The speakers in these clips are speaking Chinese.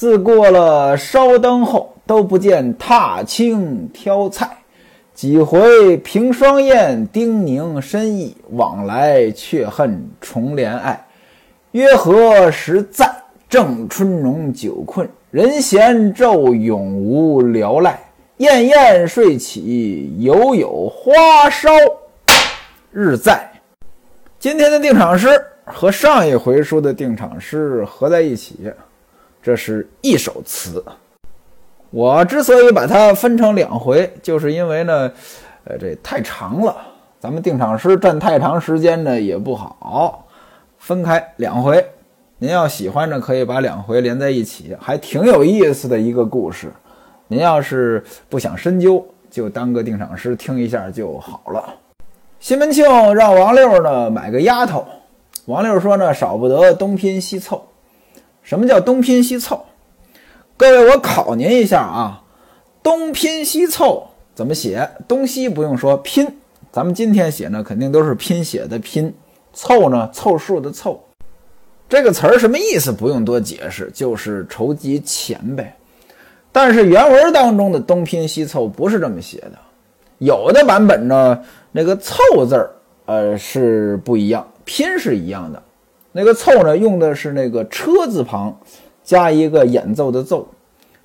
自过了烧灯后，都不见踏青挑菜。几回凭双燕叮咛深意，往来却恨重帘爱。约何时再？正春浓酒困，人闲昼永无聊赖。燕燕睡起，犹有花梢日在。今天的定场诗和上一回书的定场诗合在一起，这是一首词。我之所以把它分成两回，就是因为呢，呃，这太长了，咱们定场诗占太长时间呢也不好，分开两回。您要喜欢呢，可以把两回连在一起，还挺有意思的一个故事。您要是不想深究，就当个定场诗听一下就好了。西门庆让王六呢买个丫头，王六说呢少不得东拼西凑。什么叫东拼西凑？各位，我考您一下啊，东拼西凑怎么写？东西不用说，拼。咱们今天写呢，肯定都是拼写的拼。凑呢，凑数的凑。这个词儿什么意思？不用多解释，就是筹集钱呗。但是原文当中的东拼西凑不是这么写的，有的版本呢，那个凑字儿，呃是不一样，拼是一样的。那个凑呢，用的是那个车字旁加一个演奏的奏，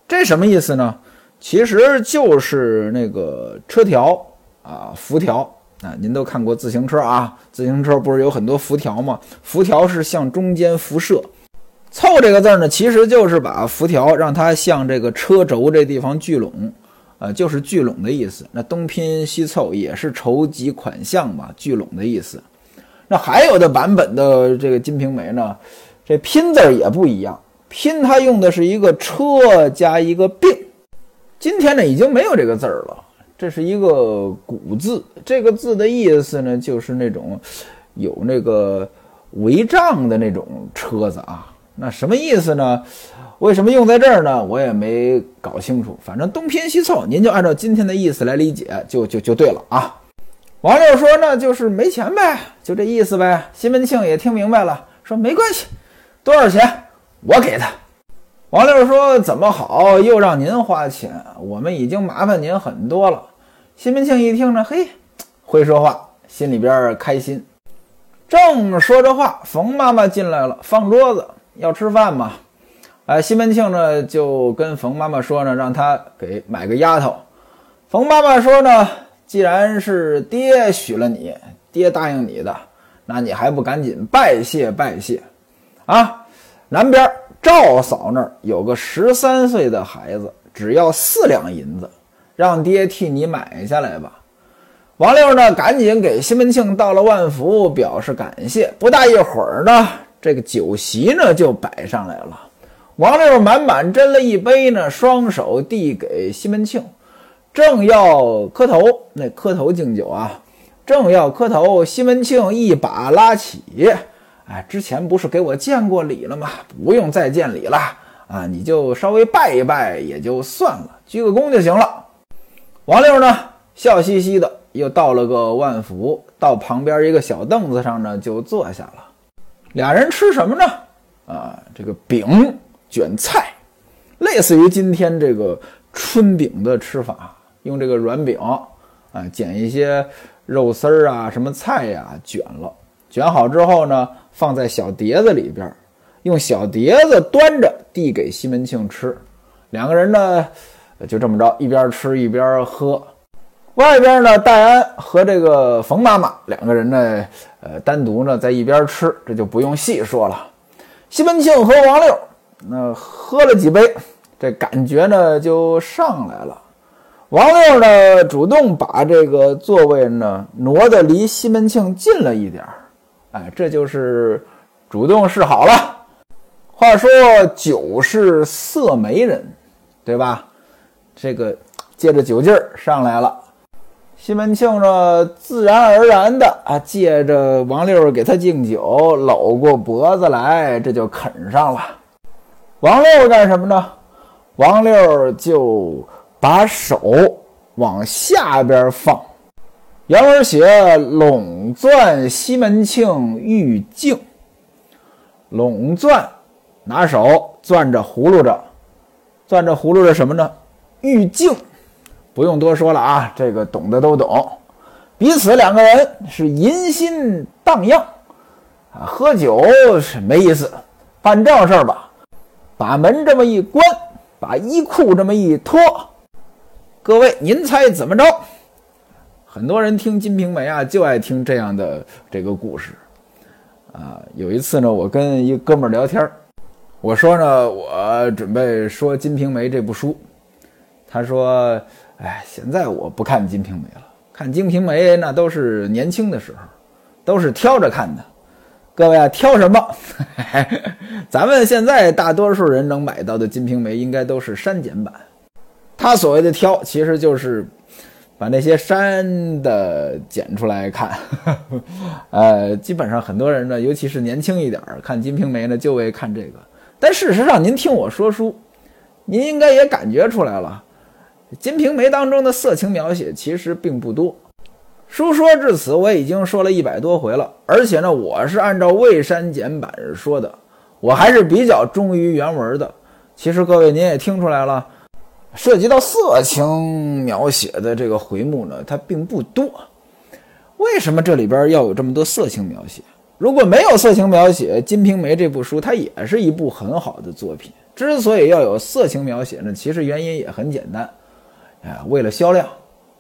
这什么意思呢？其实就是那个车条啊，辐条。啊，您都看过自行车啊？自行车不是有很多辐条吗？辐条是向中间辐射。凑这个字呢，其实就是把辐条让它向这个车轴这地方聚拢，呃，就是聚拢的意思。那东拼西凑也是筹集款项嘛，聚拢的意思。那还有的版本的这个《金瓶梅》呢，这拼字也不一样，拼它用的是一个车加一个并。今天呢，已经没有这个字儿了。这是一个古字，这个字的意思呢，就是那种有那个违章的那种车子啊。那什么意思呢？为什么用在这儿呢？我也没搞清楚。反正东拼西凑，您就按照今天的意思来理解，就就就对了啊。王六说呢，就是没钱呗，就这意思呗。西门庆也听明白了，说没关系，多少钱我给他。王六说：“怎么好，又让您花钱？我们已经麻烦您很多了。”西门庆一听呢，嘿，会说话，心里边开心。正说着话，冯妈妈进来了，放桌子要吃饭嘛。哎，西门庆呢就跟冯妈妈说呢，让他给买个丫头。冯妈妈说呢，既然是爹许了你，爹答应你的，那你还不赶紧拜谢拜谢啊？南边。赵嫂那儿有个十三岁的孩子，只要四两银子，让爹替你买下来吧。王六呢，赶紧给西门庆道了万福，表示感谢。不大一会儿呢，这个酒席呢就摆上来了。王六满满斟了一杯呢，双手递给西门庆，正要磕头，那磕头敬酒啊，正要磕头，西门庆一把拉起。哎，之前不是给我见过礼了吗？不用再见礼了啊，你就稍微拜一拜也就算了，鞠个躬就行了。王六呢，笑嘻嘻的又道了个万福，到旁边一个小凳子上呢就坐下了。俩人吃什么呢？啊，这个饼卷菜，类似于今天这个春饼的吃法，用这个软饼啊剪一些肉丝儿啊，什么菜呀卷了。卷好之后呢，放在小碟子里边，用小碟子端着递给西门庆吃。两个人呢，就这么着一边吃一边喝。外边呢，戴安和这个冯妈妈两个人呢，呃，单独呢在一边吃，这就不用细说了。西门庆和王六那喝了几杯，这感觉呢就上来了。王六呢主动把这个座位呢挪得离西门庆近了一点儿。哎，这就是主动示好了。话说酒是色媒人，对吧？这个借着酒劲儿上来了。西门庆呢，自然而然的啊，借着王六给他敬酒，搂过脖子来，这就啃上了。王六干什么呢？王六就把手往下边放。原文写拢钻西门庆玉镜，拢钻拿手攥着葫芦着攥着葫芦着什么呢？玉镜。不用多说了啊，这个懂的都懂。彼此两个人是淫心荡漾啊，喝酒是没意思，办正事儿吧。把门这么一关，把衣裤这么一脱，各位您猜怎么着？很多人听《金瓶梅》啊，就爱听这样的这个故事啊。有一次呢，我跟一哥们儿聊天我说呢，我准备说《金瓶梅》这部书，他说。哎，现在我不看《金瓶梅》了，看《金瓶梅》那都是年轻的时候，都是挑着看的。各位啊，挑什么？咱们现在大多数人能买到的《金瓶梅》应该都是删减版。他所谓的挑，其实就是把那些删的剪出来看。呃，基本上很多人呢，尤其是年轻一点儿看《金瓶梅》呢，就为看这个。但事实上，您听我说书，您应该也感觉出来了。《金瓶梅》当中的色情描写其实并不多。书说至此，我已经说了一百多回了，而且呢，我是按照未删减版说的，我还是比较忠于原文的。其实各位您也听出来了，涉及到色情描写的这个回目呢，它并不多。为什么这里边要有这么多色情描写？如果没有色情描写，《金瓶梅》这部书它也是一部很好的作品。之所以要有色情描写呢，其实原因也很简单。啊，为了销量，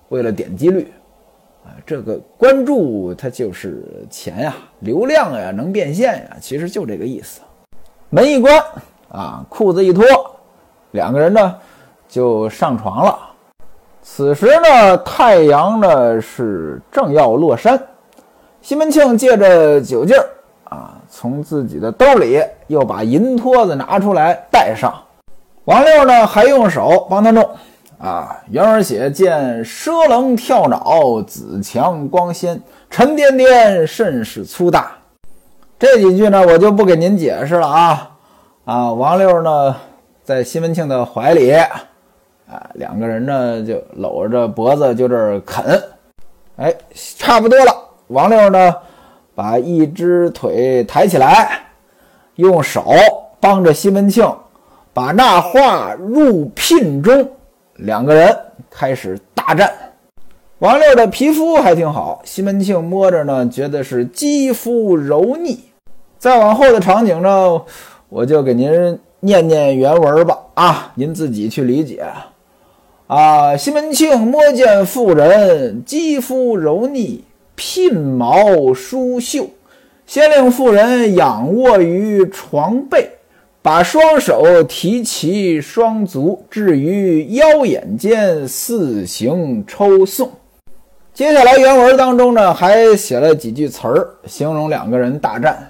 为了点击率，啊，这个关注它就是钱呀，流量呀，能变现呀，其实就这个意思。门一关，啊，裤子一脱，两个人呢就上床了。此时呢，太阳呢是正要落山，西门庆借着酒劲儿，啊，从自己的兜里又把银托子拿出来戴上。王六呢还用手帮他弄。啊，原文写见蛇棱跳脑，紫强光鲜，沉甸甸，甚是粗大。这几句呢，我就不给您解释了啊。啊，王六呢，在西门庆的怀里，啊，两个人呢就搂着脖子就这儿啃。哎，差不多了。王六呢，把一只腿抬起来，用手帮着西门庆把那画入聘中。两个人开始大战，王六的皮肤还挺好，西门庆摸着呢，觉得是肌肤柔腻。再往后的场景呢，我就给您念念原文吧，啊，您自己去理解。啊，西门庆摸见妇人肌肤柔腻，鬓毛疏秀，先令妇人仰卧于床背。把双手提齐双足，置于腰眼间，四行抽送。接下来原文当中呢，还写了几句词儿，形容两个人大战，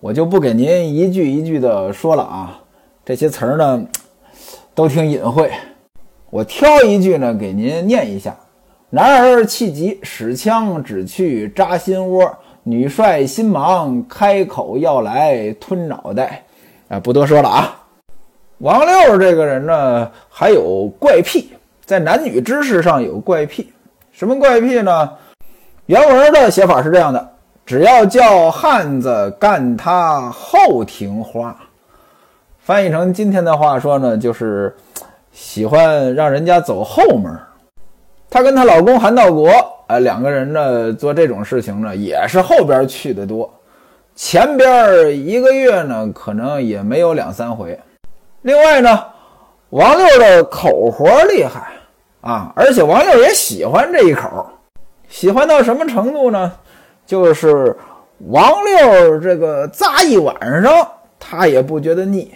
我就不给您一句一句的说了啊。这些词儿呢，都挺隐晦，我挑一句呢给您念一下：男儿气急，使枪指去扎心窝，女帅心忙，开口要来吞脑袋。啊，不多说了啊。王六这个人呢，还有怪癖，在男女之事上有怪癖。什么怪癖呢？原文的写法是这样的：只要叫汉子干他后庭花。翻译成今天的话说呢，就是喜欢让人家走后门。她跟她老公韩道国，呃，两个人呢做这种事情呢，也是后边去的多。前边一个月呢，可能也没有两三回。另外呢，王六的口活厉害啊，而且王六也喜欢这一口，喜欢到什么程度呢？就是王六这个咂一晚上，他也不觉得腻。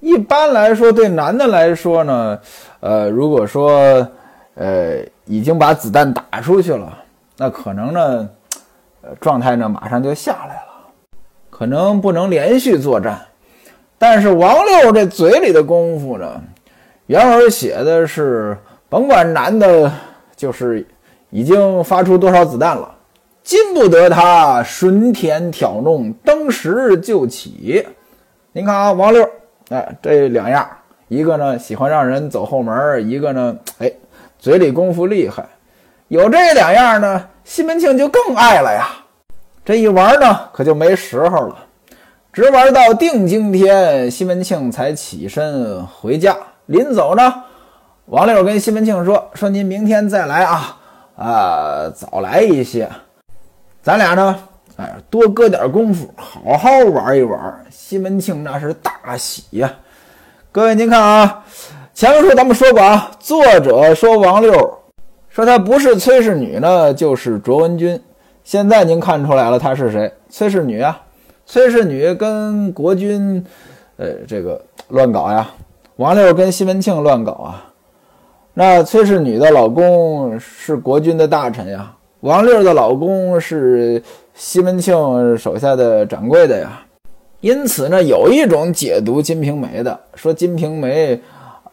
一般来说，对男的来说呢，呃，如果说呃已经把子弹打出去了，那可能呢，呃，状态呢马上就下来了。可能不能连续作战，但是王六这嘴里的功夫呢，原文写的是，甭管男的，就是已经发出多少子弹了，禁不得他顺天挑弄，登时就起。您看啊，王六，哎，这两样，一个呢喜欢让人走后门，一个呢，哎，嘴里功夫厉害，有这两样呢，西门庆就更爱了呀。这一玩呢，可就没时候了，直玩到定经天，西门庆才起身回家，临走呢，王六跟西门庆说：“说您明天再来啊，啊，早来一些，咱俩呢，哎，多搁点功夫，好好玩一玩。”西门庆那是大喜呀。各位您看啊，前面说咱们说过啊，作者说王六说他不是崔氏女呢，就是卓文君。现在您看出来了，他是谁？崔氏女啊，崔氏女跟国君，呃，这个乱搞呀。王六跟西门庆乱搞啊。那崔氏女的老公是国君的大臣呀，王六的老公是西门庆手下的掌柜的呀。因此呢，有一种解读《金瓶梅》的，说《金瓶梅》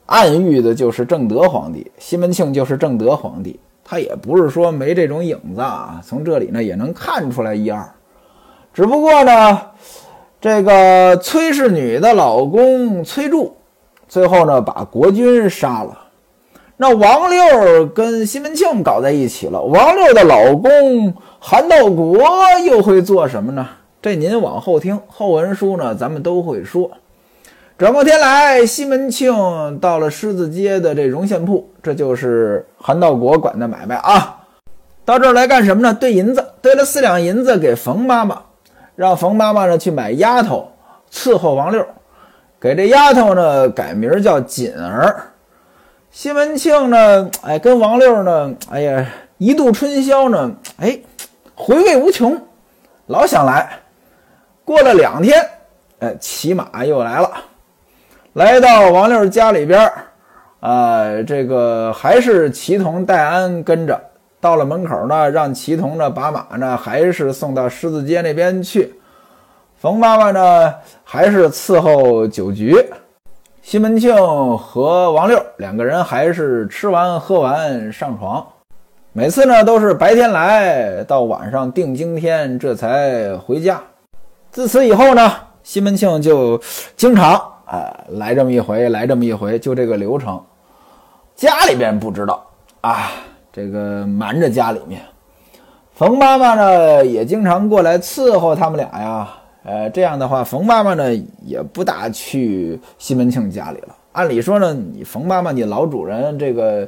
暗喻的就是正德皇帝，西门庆就是正德皇帝。他也不是说没这种影子啊，从这里呢也能看出来一二。只不过呢，这个崔氏女的老公崔杼，最后呢把国君杀了。那王六跟西门庆搞在一起了，王六的老公韩道国又会做什么呢？这您往后听，后文书呢咱们都会说。转过天来，西门庆到了狮子街的这绒线铺，这就是韩道国管的买卖啊。到这儿来干什么呢？兑银子，兑了四两银子给冯妈妈，让冯妈妈呢去买丫头伺候王六，给这丫头呢改名叫锦儿。西门庆呢，哎，跟王六呢，哎呀，一度春宵呢，哎，回味无穷，老想来。过了两天，哎，骑马又来了。来到王六家里边儿，啊，这个还是齐同戴安跟着。到了门口呢，让齐同呢把马呢还是送到狮子街那边去。冯妈妈呢还是伺候酒局。西门庆和王六两个人还是吃完喝完上床。每次呢都是白天来到晚上定经天，这才回家。自此以后呢，西门庆就经常。啊，来这么一回，来这么一回，就这个流程。家里边不知道啊，这个瞒着家里面。冯妈妈呢，也经常过来伺候他们俩呀。呃，这样的话，冯妈妈呢也不大去西门庆家里了。按理说呢，你冯妈妈，你老主人这个，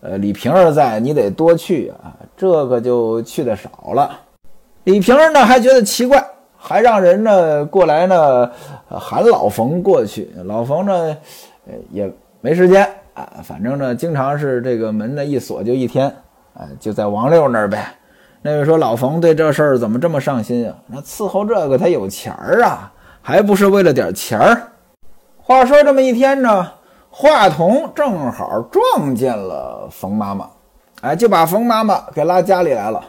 呃，李瓶儿在，你得多去啊。这个就去的少了。李瓶儿呢还觉得奇怪。还让人呢过来呢喊老冯过去，老冯呢也没时间啊，反正呢经常是这个门呢一锁就一天，哎就在王六那儿呗。那位说老冯对这事儿怎么这么上心啊？那伺候这个他有钱儿啊，还不是为了点钱儿？话说这么一天呢，华童正好撞见了冯妈妈，哎就把冯妈妈给拉家里来了。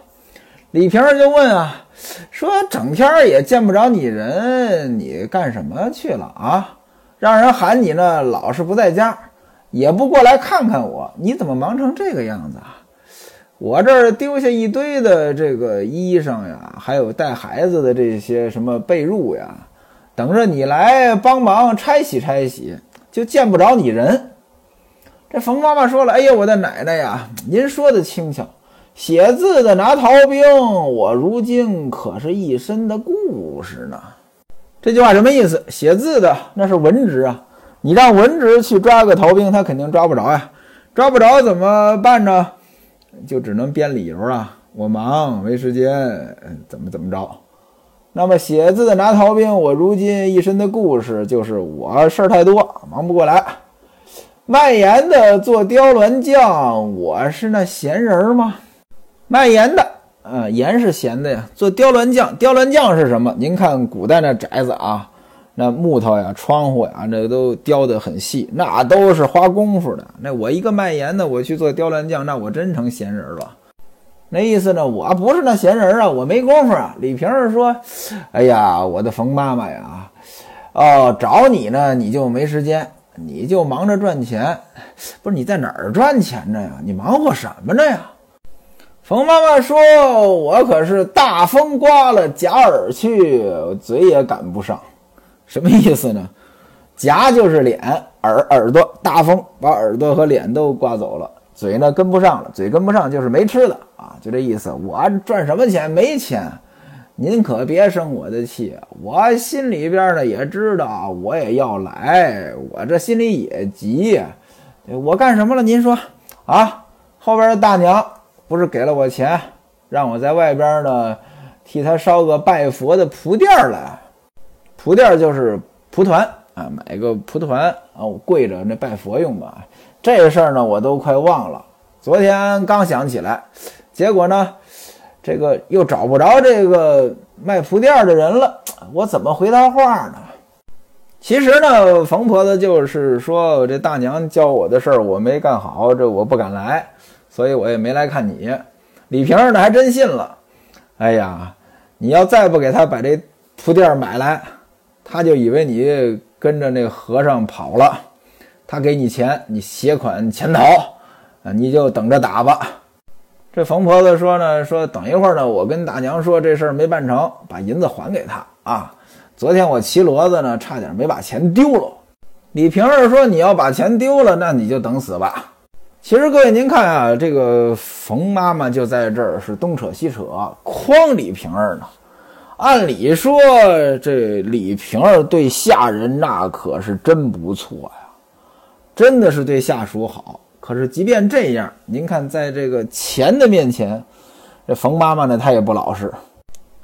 李瓶儿就问啊。说整天也见不着你人，你干什么去了啊？让人喊你呢，老是不在家，也不过来看看我。你怎么忙成这个样子啊？我这儿丢下一堆的这个衣裳呀，还有带孩子的这些什么被褥呀，等着你来帮忙拆洗拆洗，就见不着你人。这冯妈妈说了：“哎呀，我的奶奶呀，您说的轻巧。”写字的拿逃兵，我如今可是一身的故事呢。这句话什么意思？写字的那是文职啊，你让文职去抓个逃兵，他肯定抓不着呀。抓不着怎么办呢？就只能编理由啊，我忙没时间，怎么怎么着。那么写字的拿逃兵，我如今一身的故事就是我事儿太多，忙不过来。卖盐的做雕銮匠，我是那闲人吗？卖盐的，呃，盐是咸的呀。做雕銮匠，雕銮匠是什么？您看古代那宅子啊，那木头呀、窗户呀，那都雕得很细，那都是花功夫的。那我一个卖盐的，我去做雕栏匠，那我真成闲人了。那意思呢？我不是那闲人啊，我没工夫啊。李瓶儿说：“哎呀，我的冯妈妈呀，哦，找你呢，你就没时间，你就忙着赚钱。不是你在哪儿赚钱呢呀？你忙活什么呢呀？”冯妈妈说：“我可是大风刮了假耳去，嘴也赶不上，什么意思呢？夹就是脸，耳耳朵，大风把耳朵和脸都刮走了，嘴呢跟不上了，嘴跟不上就是没吃的啊，就这意思。我赚什么钱？没钱，您可别生我的气，我心里边呢也知道我也要来，我这心里也急。我干什么了？您说啊？后边的大娘不是给了我钱，让我在外边呢替她烧个拜佛的蒲垫来。蒲垫就是蒲团啊，买个蒲团啊，我跪着那拜佛用吧。这事儿呢，我都快忘了。昨天刚想起来，结果呢，这个又找不着这个卖蒲垫的人了。我怎么回他话呢？其实呢，冯婆子就是说这大娘教我的事儿我没干好，这我不敢来，所以我也没来看你。李瓶儿呢还真信了。哎呀，你要再不给他把这蒲垫买来，他就以为你跟着那和尚跑了。他给你钱，你携款潜逃。啊，你就等着打吧。这冯婆子说呢，说等一会儿呢，我跟大娘说这事儿没办成，把银子还给他啊。昨天我骑骡子呢，差点没把钱丢了。李瓶儿说，你要把钱丢了，那你就等死吧。其实各位您看啊，这个冯妈妈就在这儿是东扯西扯，诓李瓶儿呢。按理说，这李瓶儿对下人那可是真不错呀，真的是对下属好。可是，即便这样，您看，在这个钱的面前，这冯妈妈呢，她也不老实。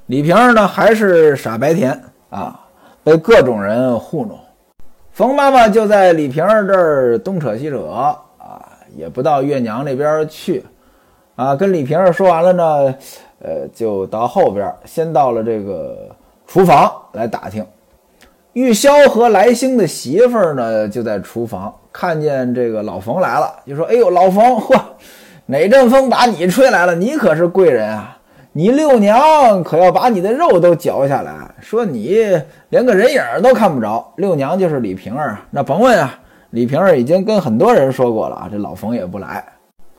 李瓶儿呢，还是傻白甜啊，被各种人糊弄。冯妈妈就在李瓶儿这儿东扯西扯啊，也不到月娘那边去啊。跟李瓶儿说完了呢，呃，就到后边，先到了这个厨房来打听。玉箫和来兴的媳妇儿呢，就在厨房。看见这个老冯来了，就说：“哎呦，老冯，嚯，哪阵风把你吹来了？你可是贵人啊！你六娘可要把你的肉都嚼下来，说你连个人影都看不着。六娘就是李瓶儿，那甭问啊，李瓶儿已经跟很多人说过了啊，这老冯也不来。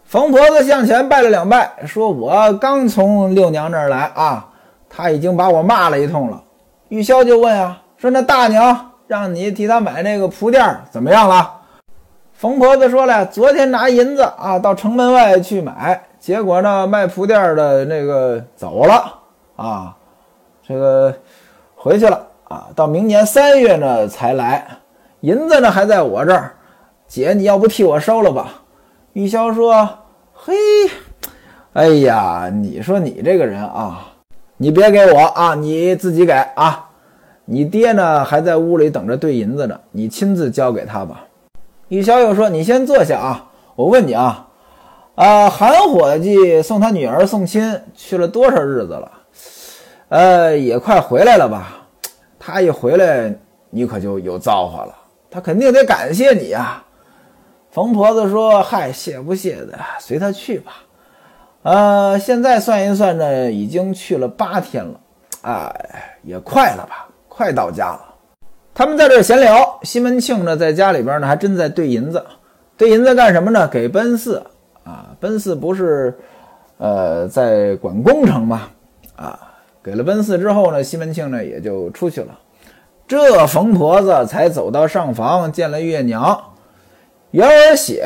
冯婆子向前拜了两拜，说我刚从六娘那儿来啊，她已经把我骂了一通了。玉箫就问啊，说那大娘让你替她买那个铺垫怎么样了？”冯婆子说了，昨天拿银子啊，到城门外去买，结果呢，卖铺垫的那个走了啊，这个回去了啊，到明年三月呢才来，银子呢还在我这儿，姐，你要不替我收了吧？玉箫说：“嘿，哎呀，你说你这个人啊，你别给我啊，你自己给啊，你爹呢还在屋里等着兑银子呢，你亲自交给他吧。”玉箫又说：“你先坐下啊，我问你啊，啊，韩伙计送他女儿送亲去了多少日子了？呃，也快回来了吧？他一回来，你可就有造化了，他肯定得感谢你呀。”冯婆子说：“嗨，谢不谢的，随他去吧。呃，现在算一算呢，已经去了八天了，哎，也快了吧，快到家了。”他们在这闲聊，西门庆呢在家里边呢，还真在兑银子。兑银子干什么呢？给奔四啊！奔四不是，呃，在管工程吗？啊，给了奔四之后呢，西门庆呢也就出去了。这冯婆子才走到上房见了月娘，元儿写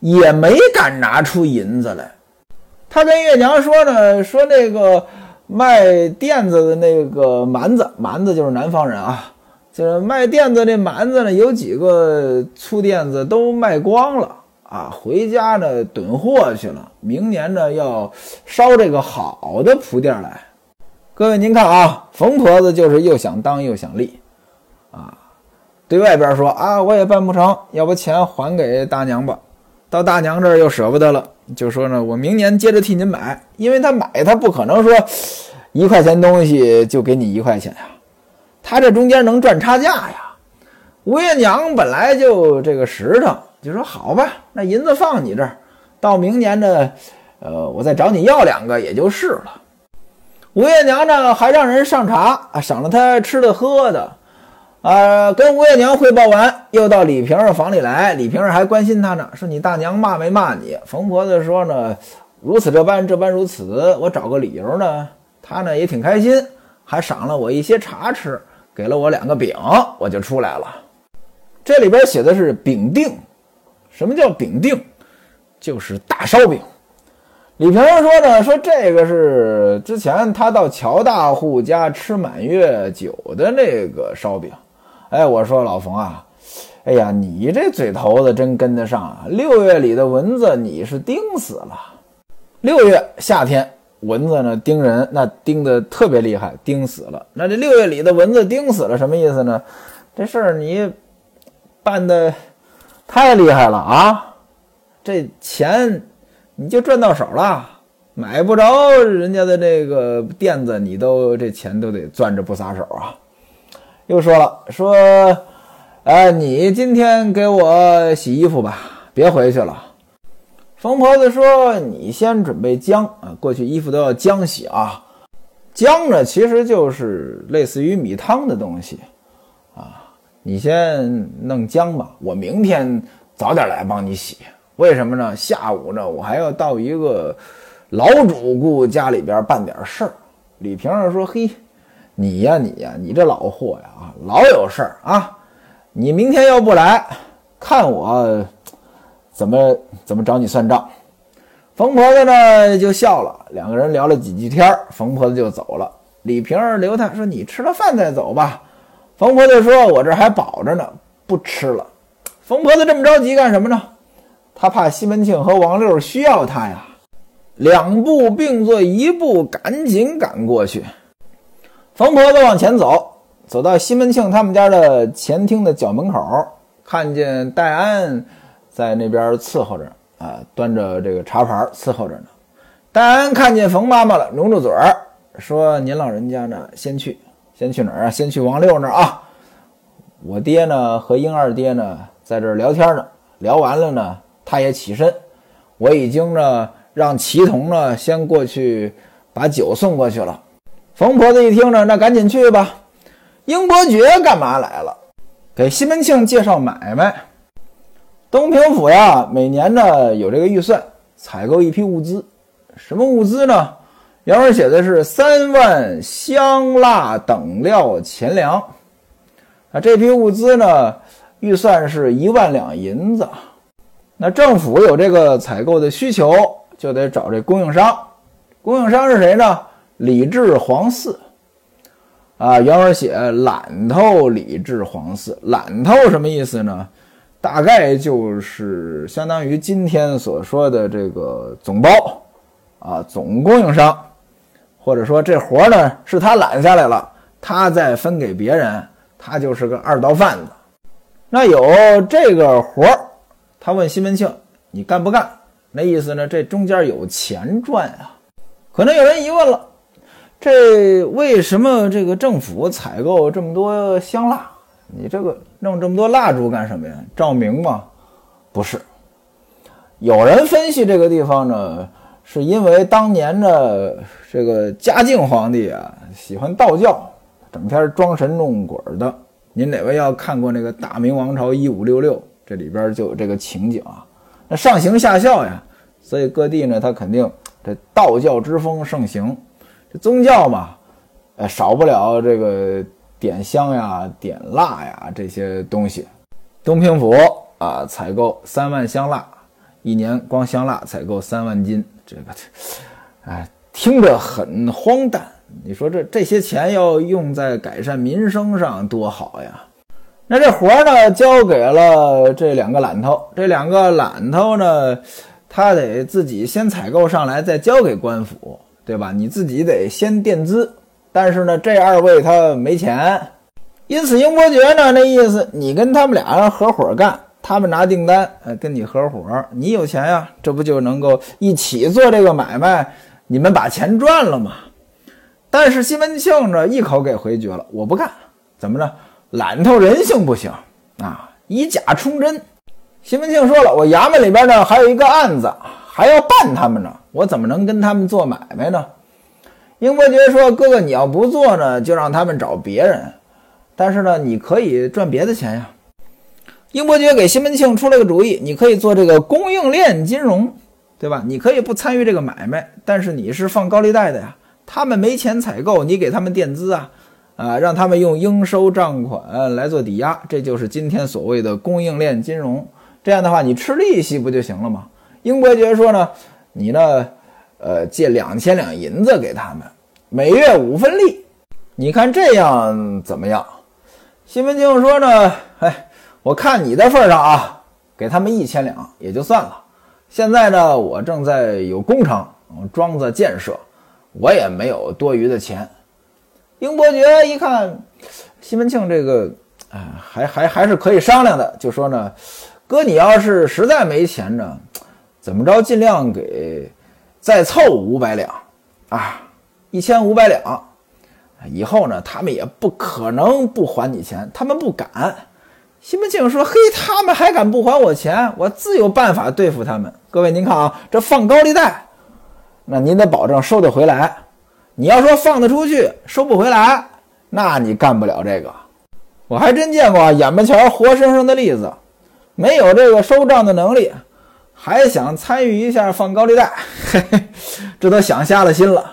也没敢拿出银子来。他跟月娘说呢，说那个。卖垫子的那个蛮子，蛮子就是南方人啊。这卖垫子那蛮子呢，有几个粗垫子都卖光了啊，回家呢囤货去了。明年呢要烧这个好的铺垫来。各位您看啊，冯婆子就是又想当又想立啊，对外边说啊我也办不成，要不钱还给大娘吧。到大娘这儿又舍不得了。就说呢，我明年接着替您买，因为他买他不可能说一块钱东西就给你一块钱呀，他这中间能赚差价呀。吴月娘本来就这个实诚，就说好吧，那银子放你这儿，到明年呢，呃，我再找你要两个也就是了。吴月娘呢还让人上茶啊，赏了他吃的喝的。呃，跟吴月娘汇报完，又到李瓶儿房里来。李瓶儿还关心他呢，说你大娘骂没骂你？冯婆子说呢，如此这般，这般如此。我找个理由呢，他呢也挺开心，还赏了我一些茶吃，给了我两个饼，我就出来了。这里边写的是饼定，什么叫饼定？就是大烧饼。李瓶儿说呢，说这个是之前他到乔大户家吃满月酒的那个烧饼。哎，我说老冯啊，哎呀，你这嘴头子真跟得上啊！六月里的蚊子你是叮死了。六月夏天蚊子呢叮人，那叮的特别厉害，叮死了。那这六月里的蚊子叮死了什么意思呢？这事儿你办的太厉害了啊！这钱。你就赚到手了，买不着人家的这个垫子，你都这钱都得攥着不撒手啊。又说了，说，哎，你今天给我洗衣服吧，别回去了。冯婆子说，你先准备浆啊，过去衣服都要浆洗啊。浆呢，其实就是类似于米汤的东西啊。你先弄浆吧，我明天早点来帮你洗。为什么呢？下午呢，我还要到一个老主顾家里边办点事儿。李瓶儿说：“嘿，你呀，你呀，你这老货呀，啊，老有事儿啊！你明天要不来，看我怎么怎么找你算账。”冯婆子呢就笑了，两个人聊了几句天冯婆子就走了。李瓶儿留他说：“你吃了饭再走吧。”冯婆子说：“我这还饱着呢，不吃了。”冯婆子这么着急干什么呢？他怕西门庆和王六需要他呀，两步并作一步，赶紧赶过去。冯婆子往前走，走到西门庆他们家的前厅的角门口，看见戴安在那边伺候着啊，端着这个茶盘伺候着呢。戴安看见冯妈妈了，努住嘴儿说：“您老人家呢，先去，先去哪儿啊？先去王六那儿啊。我爹呢和英二爹呢在这儿聊天呢，聊完了呢。”他也起身，我已经呢让齐同呢先过去把酒送过去了。冯婆子一听呢，那赶紧去吧。英伯爵干嘛来了？给西门庆介绍买卖。东平府呀，每年呢有这个预算，采购一批物资。什么物资呢？原文写的是三万香蜡等料钱粮。啊，这批物资呢，预算是一万两银子。那政府有这个采购的需求，就得找这供应商。供应商是谁呢？李治皇嗣。啊，原文写揽透李治皇嗣。揽透什么意思呢？大概就是相当于今天所说的这个总包啊，总供应商，或者说这活呢是他揽下来了，他再分给别人，他就是个二道贩子。那有这个活。他问西门庆：“你干不干？”那意思呢？这中间有钱赚啊！可能有人疑问了：这为什么？这个政府采购这么多香蜡？你这个弄这么多蜡烛干什么呀？照明吗？不是。有人分析这个地方呢，是因为当年的这个嘉靖皇帝啊，喜欢道教，整天装神弄鬼的。您哪位要看过那个《大明王朝一五六六》？这里边就有这个情景啊，那上行下效呀，所以各地呢，它肯定这道教之风盛行，这宗教嘛，呃，少不了这个点香呀、点蜡呀这些东西。东平府啊，采购三万香蜡，一年光香蜡采购三万斤，这个，哎，听着很荒诞。你说这这些钱要用在改善民生上，多好呀！那这活呢，交给了这两个懒头。这两个懒头呢，他得自己先采购上来，再交给官府，对吧？你自己得先垫资。但是呢，这二位他没钱，因此英伯爵呢，那意思你跟他们俩人合伙干，他们拿订单，呃，跟你合伙，你有钱呀，这不就能够一起做这个买卖？你们把钱赚了吗？但是西门庆呢，一口给回绝了，我不干，怎么着？懒头人性不行啊，以假充真。西门庆说了，我衙门里边呢还有一个案子，还要办他们呢，我怎么能跟他们做买卖呢？英伯爵说：“哥哥，你要不做呢，就让他们找别人。但是呢，你可以赚别的钱呀。”英伯爵给西门庆出了个主意：“你可以做这个供应链金融，对吧？你可以不参与这个买卖，但是你是放高利贷的呀。他们没钱采购，你给他们垫资啊。”啊，让他们用应收账款来做抵押，这就是今天所谓的供应链金融。这样的话，你吃利息不就行了吗？英伯爵说呢，你呢，呃，借两千两银子给他们，每月五分利。你看这样怎么样？西门庆说呢，哎，我看你的份上啊，给他们一千两也就算了。现在呢，我正在有工程，庄子建设，我也没有多余的钱。英伯爵一看西门庆这个，哎，还还还是可以商量的，就说呢，哥，你要是实在没钱呢，怎么着，尽量给再凑五百两啊，一千五百两。以后呢，他们也不可能不还你钱，他们不敢。西门庆说：“嘿，他们还敢不还我钱？我自有办法对付他们。各位，您看啊，这放高利贷，那您得保证收得回来。你要说放得出去，收不回来，那你干不了这个。我还真见过眼巴前活生生的例子，没有这个收账的能力，还想参与一下放高利贷，嘿嘿，这都想瞎了心了。”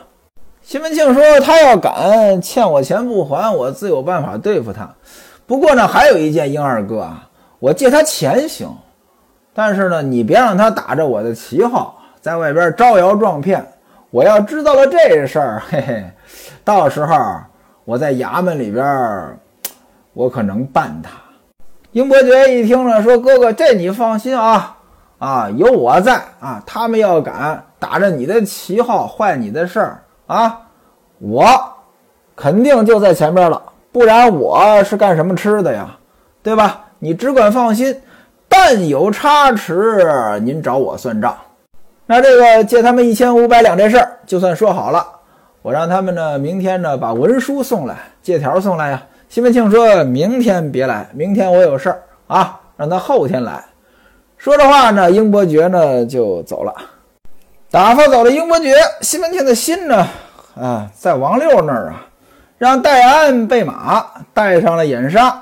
西门庆说：“他要敢欠我钱不还，我自有办法对付他。不过呢，还有一件，英二哥啊，我借他钱行，但是呢，你别让他打着我的旗号在外边招摇撞骗。我要知道了这事儿，嘿嘿，到时候我在衙门里边，我可能办他。”英伯爵一听呢，说：“哥哥，这你放心啊，啊，有我在啊，他们要敢打着你的旗号坏你的事儿。”啊，我肯定就在前边了，不然我是干什么吃的呀？对吧？你只管放心，但有差池，您找我算账。那这个借他们一千五百两这事儿就算说好了，我让他们呢明天呢把文书送来，借条送来呀。西门庆说明天别来，明天我有事儿啊，让他后天来。说着话呢，英伯爵呢就走了。打发走了英伯爵，西门庆的心呢，啊，在王六那儿啊，让戴安备马，带上了眼纱，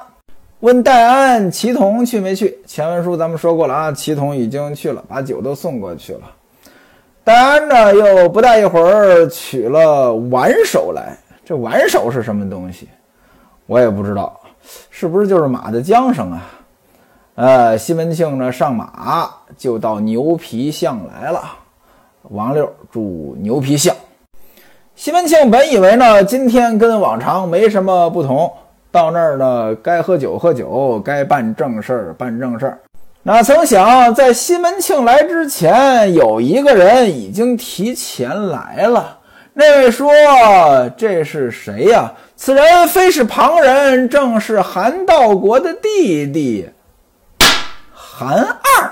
问戴安祁同去没去？前文书咱们说过了啊，祁同已经去了，把酒都送过去了。戴安呢，又不大一会儿取了挽手来，这挽手是什么东西？我也不知道，是不是就是马的缰绳啊？呃，西门庆呢，上马就到牛皮巷来了。王六住牛皮巷，西门庆本以为呢，今天跟往常没什么不同，到那儿呢，该喝酒喝酒，该办正事儿办正事儿。哪曾想，在西门庆来之前，有一个人已经提前来了。那位说：“这是谁呀？此人非是旁人，正是韩道国的弟弟韩二。”